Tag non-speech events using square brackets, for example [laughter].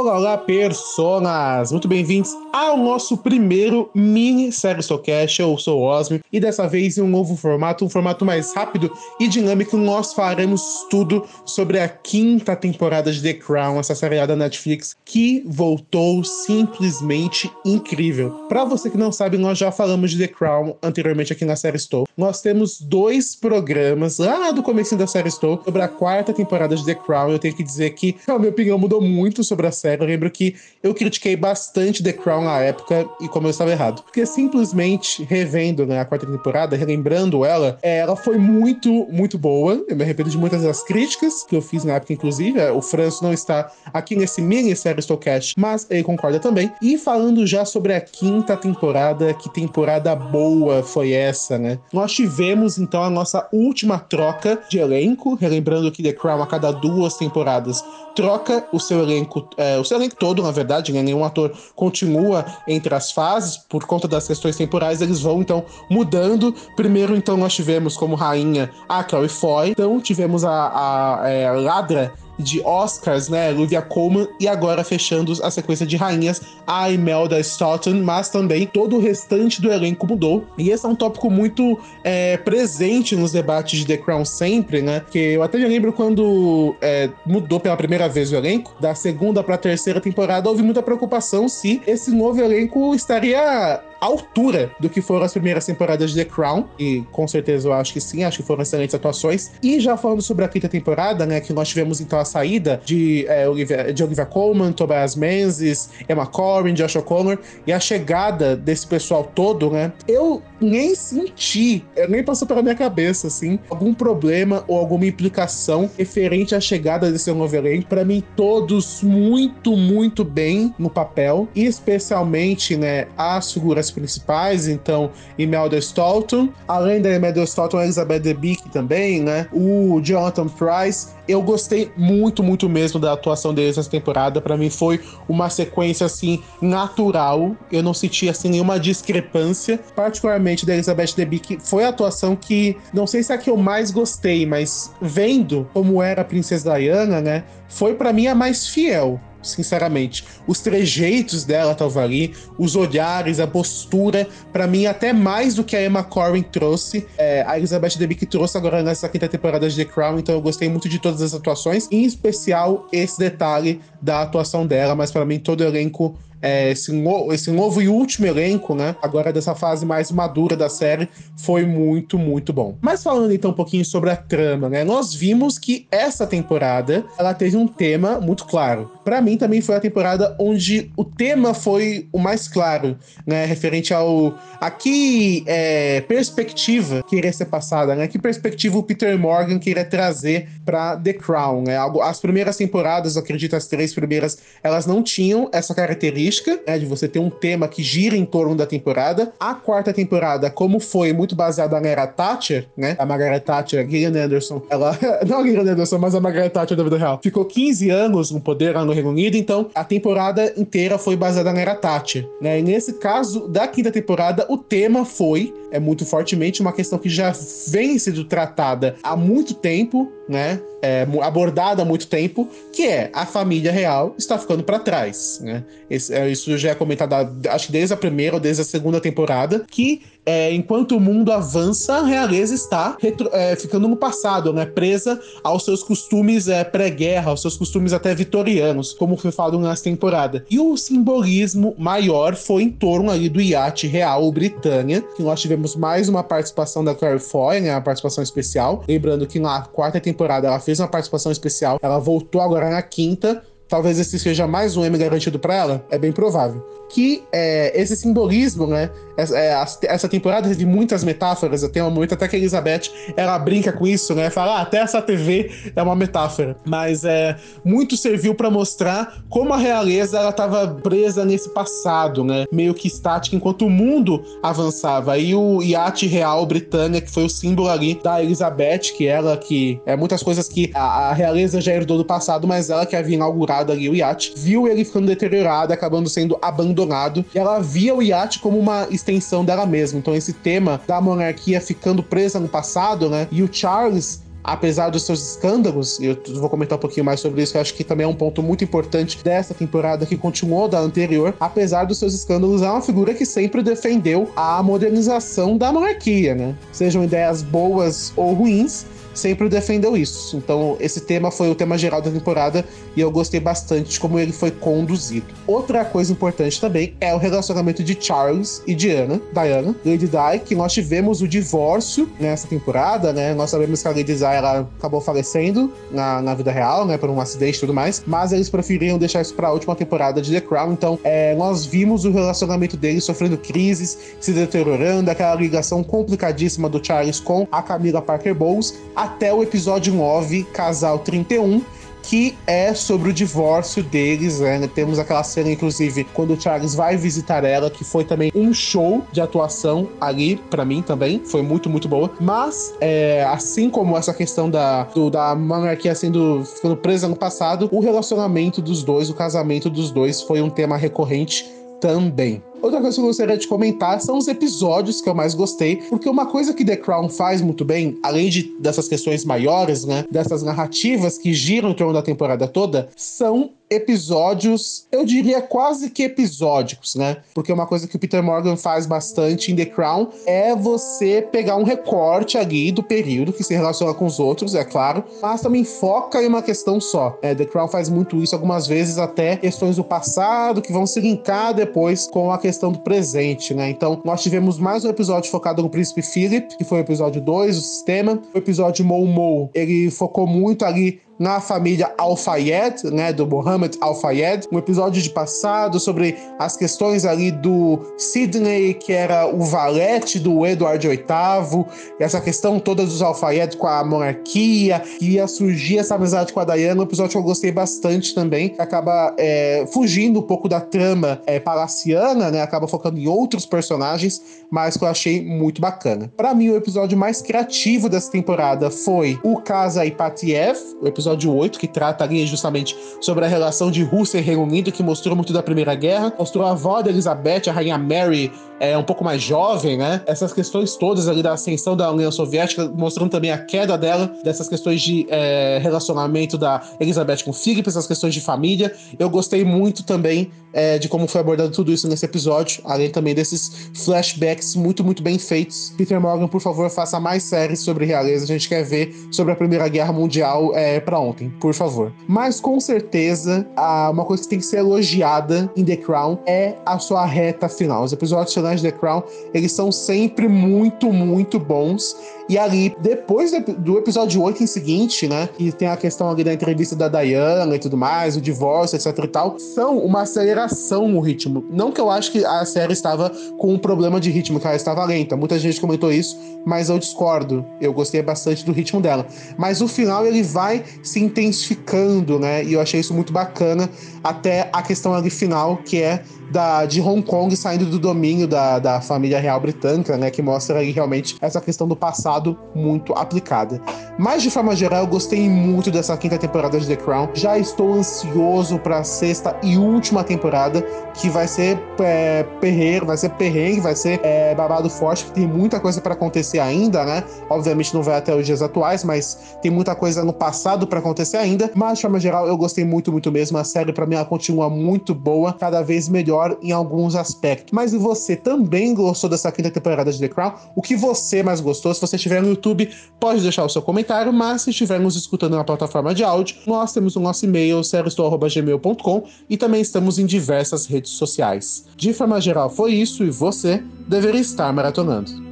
Olá, olá, personas! Muito bem-vindos ao nosso primeiro mini série Soulcast. Eu sou o e dessa vez em um novo formato, um formato mais rápido e dinâmico, nós faremos tudo sobre a quinta temporada de The Crown, essa série da Netflix que voltou simplesmente incrível. Para você que não sabe, nós já falamos de The Crown anteriormente aqui na série Estou. Nós temos dois programas lá do começo da série Estou sobre a quarta temporada de The Crown. Eu tenho que dizer que a minha opinião mudou muito sobre a série. Eu lembro que eu critiquei bastante The Crown na época e como eu estava errado. Porque simplesmente revendo né, a quarta temporada, relembrando ela, é, ela foi muito, muito boa. Eu me arrependo de muitas das críticas que eu fiz na época, inclusive. É, o Franço não está aqui nesse mini série Stocast, mas ele concorda também. E falando já sobre a quinta temporada, que temporada boa foi essa, né? Nós tivemos então a nossa última troca de elenco, relembrando que The Crown a cada duas temporadas troca o seu elenco, é, o elenco todo, na verdade, né? Nenhum ator continua entre as fases por conta das questões temporais, eles vão então mudando. Primeiro, então, nós tivemos como rainha a Chloe Foy, então tivemos a, a, a é, Ladra de Oscars, né? Olivia Colman, e agora fechando a sequência de rainhas, a Imelda Staunton, mas também todo o restante do elenco mudou. E esse é um tópico muito é, presente nos debates de The Crown sempre, né? Que eu até me lembro quando é, mudou pela primeira vez o elenco, da segunda para a terceira temporada, houve muita preocupação se esse novo elenco estaria altura do que foram as primeiras temporadas de The Crown. E com certeza eu acho que sim, acho que foram excelentes atuações. E já falando sobre a quinta temporada, né, que nós tivemos então a saída de, é, Olivia, de Olivia Colman, Tobias Menzies, Emma Corrin, Josh O'Connor e a chegada desse pessoal todo, né, eu nem senti, nem passou pela minha cabeça, assim, algum problema ou alguma implicação referente à chegada desse novo elenco. Pra mim, todos muito, muito bem no papel, e especialmente, né, as figuras principais, então Imelda Stoughton, além da Imelda Stoughton, Elizabeth Debicki também, né? O Jonathan Price. Eu gostei muito, muito mesmo da atuação deles nessa temporada. Para mim foi uma sequência assim natural. Eu não senti assim nenhuma discrepância, particularmente da Elizabeth Debicki. Foi a atuação que não sei se é a que eu mais gostei, mas vendo como era a Princesa Diana, né? Foi para mim a mais fiel sinceramente. Os trejeitos dela estavam ali, os olhares, a postura, para mim, até mais do que a Emma Corrin trouxe. É, a Elizabeth Debicki trouxe agora nessa quinta temporada de The Crown, então eu gostei muito de todas as atuações, em especial esse detalhe da atuação dela, mas para mim todo o elenco é, esse, no, esse novo e último elenco, né? Agora dessa fase mais madura da série, foi muito, muito bom. Mas falando então um pouquinho sobre a trama, né? Nós vimos que essa temporada ela teve um tema muito claro. Para mim também foi a temporada onde o tema foi o mais claro, né? Referente ao a que é, perspectiva queria ser passada, né? Que perspectiva o Peter Morgan queria trazer para The Crown, né? As primeiras temporadas, acredito as três primeiras, elas não tinham essa característica característica, né, de você ter um tema que gira em torno da temporada. A quarta temporada, como foi muito baseada na era Thatcher, né? A Margaret Thatcher, a Gillian Anderson, ela. [laughs] Não a Gillian Anderson, mas a Margaret Thatcher da vida real. Ficou 15 anos no poder lá no Reino Unido, então a temporada inteira foi baseada na era Thatcher, né? E nesse caso, da quinta temporada, o tema foi, é muito fortemente, uma questão que já vem sendo tratada há muito tempo, né? É, abordada há muito tempo, que é a família real está ficando para trás, né? Esse, é, isso já é comentado, acho que desde a primeira ou desde a segunda temporada, que é, enquanto o mundo avança, a realeza está retro, é, ficando no passado, né? Presa aos seus costumes é, pré-guerra, aos seus costumes até vitorianos, como foi falado nessa temporada. E o simbolismo maior foi em torno ali do iate real Britânia, que nós tivemos mais uma participação da Claire Foy, né? Uma participação especial. Lembrando que na quarta temporada ela fez uma participação especial, ela voltou agora na quinta talvez esse seja mais um M garantido para ela, é bem provável. Que é, esse simbolismo, né? Essa, é, essa temporada teve muitas metáforas. Tem um momento até que a Elizabeth ela brinca com isso, né? Fala, ah, até essa TV é uma metáfora. Mas é, muito serviu para mostrar como a realeza ela estava presa nesse passado, né? Meio que estática enquanto o mundo avançava. E o iate real Britânia, que foi o símbolo ali da Elizabeth, que ela que é muitas coisas que a, a realeza já herdou do passado, mas ela que havia inaugurado ali o iate, viu ele ficando deteriorado, acabando sendo abandonado, e ela via o iate como uma extensão dela mesma. Então esse tema da monarquia ficando presa no passado, né? E o Charles apesar dos seus escândalos, e eu vou comentar um pouquinho mais sobre isso, que eu acho que também é um ponto muito importante dessa temporada que continuou da anterior, apesar dos seus escândalos, é uma figura que sempre defendeu a modernização da monarquia, né? Sejam ideias boas ou ruins, sempre defendeu isso. Então, esse tema foi o tema geral da temporada e eu gostei bastante de como ele foi conduzido. Outra coisa importante também é o relacionamento de Charles e Diana, Diana, Lady Di, que nós tivemos o divórcio nessa temporada, né? Nós sabemos que a Lady Di ela acabou falecendo na, na vida real, né? Por um acidente e tudo mais, mas eles preferiram deixar isso para a última temporada de The Crown. Então, é, nós vimos o relacionamento deles sofrendo crises, se deteriorando, aquela ligação complicadíssima do Charles com a Camila Parker Bowles até o episódio 9, Casal 31, que é sobre o divórcio deles, né? Temos aquela cena, inclusive, quando o Charles vai visitar ela, que foi também um show de atuação ali, para mim também. Foi muito, muito boa. Mas, é, assim como essa questão da, do, da monarquia sendo ficando presa no passado, o relacionamento dos dois, o casamento dos dois, foi um tema recorrente também. Outra coisa que eu gostaria de comentar são os episódios que eu mais gostei, porque uma coisa que The Crown faz muito bem, além de dessas questões maiores, né, dessas narrativas que giram em torno da temporada toda, são episódios, eu diria quase que episódicos, né? Porque uma coisa que o Peter Morgan faz bastante em The Crown é você pegar um recorte ali do período que se relaciona com os outros, é claro, mas também foca em uma questão só. É, The Crown faz muito isso algumas vezes até questões do passado que vão se linkar depois com a questão do presente, né? Então, nós tivemos mais um episódio focado no Príncipe Philip, que foi o episódio 2, o sistema. O episódio Mou Mou, ele focou muito ali na família Al-Fayed, né, do Mohammed Al-Fayed, um episódio de passado sobre as questões ali do Sidney, que era o valete do Edward VIII, essa questão toda dos Al-Fayed com a monarquia, que ia surgir essa amizade com a Diana, um episódio que eu gostei bastante também, que acaba é, fugindo um pouco da trama é, palaciana, né, acaba focando em outros personagens, mas que eu achei muito bacana. Para mim, o episódio mais criativo dessa temporada foi o Casa Ipatiev, o episódio episódio 8, que trata ali justamente sobre a relação de Rússia e Reino Unido, que mostrou muito da Primeira Guerra, mostrou a avó da Elizabeth, a rainha Mary, é, um pouco mais jovem, né? Essas questões todas ali da ascensão da União Soviética, mostrando também a queda dela, dessas questões de é, relacionamento da Elizabeth com Philip, essas questões de família. Eu gostei muito também é, de como foi abordado tudo isso nesse episódio, além também desses flashbacks muito, muito bem feitos. Peter Morgan, por favor, faça mais séries sobre realeza. A gente quer ver sobre a Primeira Guerra Mundial é, para ontem, por favor. Mas com certeza, uma coisa que tem que ser elogiada em The Crown é a sua reta final. Os episódios finais de The Crown, eles são sempre muito, muito bons. E ali, depois do episódio 8 em seguinte, né? Que tem a questão ali da entrevista da Diana e tudo mais, o divórcio, etc e tal, são uma aceleração no ritmo. Não que eu acho que a série estava com um problema de ritmo, que ela estava lenta. Muita gente comentou isso, mas eu discordo. Eu gostei bastante do ritmo dela. Mas o final ele vai se intensificando, né? E eu achei isso muito bacana. Até a questão ali final, que é da, de Hong Kong saindo do domínio da, da família real britânica, né? Que mostra aí realmente essa questão do passado muito aplicada. Mas de forma geral, eu gostei muito dessa quinta temporada de The Crown. Já estou ansioso para a sexta e última temporada, que vai ser é, perreiro, vai ser perrengue, vai ser é, babado forte, que tem muita coisa para acontecer ainda, né? Obviamente não vai até os dias atuais, mas tem muita coisa no passado para acontecer ainda. Mas de forma geral, eu gostei muito, muito mesmo. A série para mim ela continua muito boa, cada vez melhor em alguns aspectos. Mas você também gostou dessa quinta temporada de The Crown? O que você mais gostou? Se você estiver no YouTube, pode deixar o seu comentário, mas se estiver nos escutando na plataforma de áudio, nós temos o nosso e-mail, seriestou.gmail.com e também estamos em diversas redes sociais. De forma geral, foi isso e você deveria estar maratonando.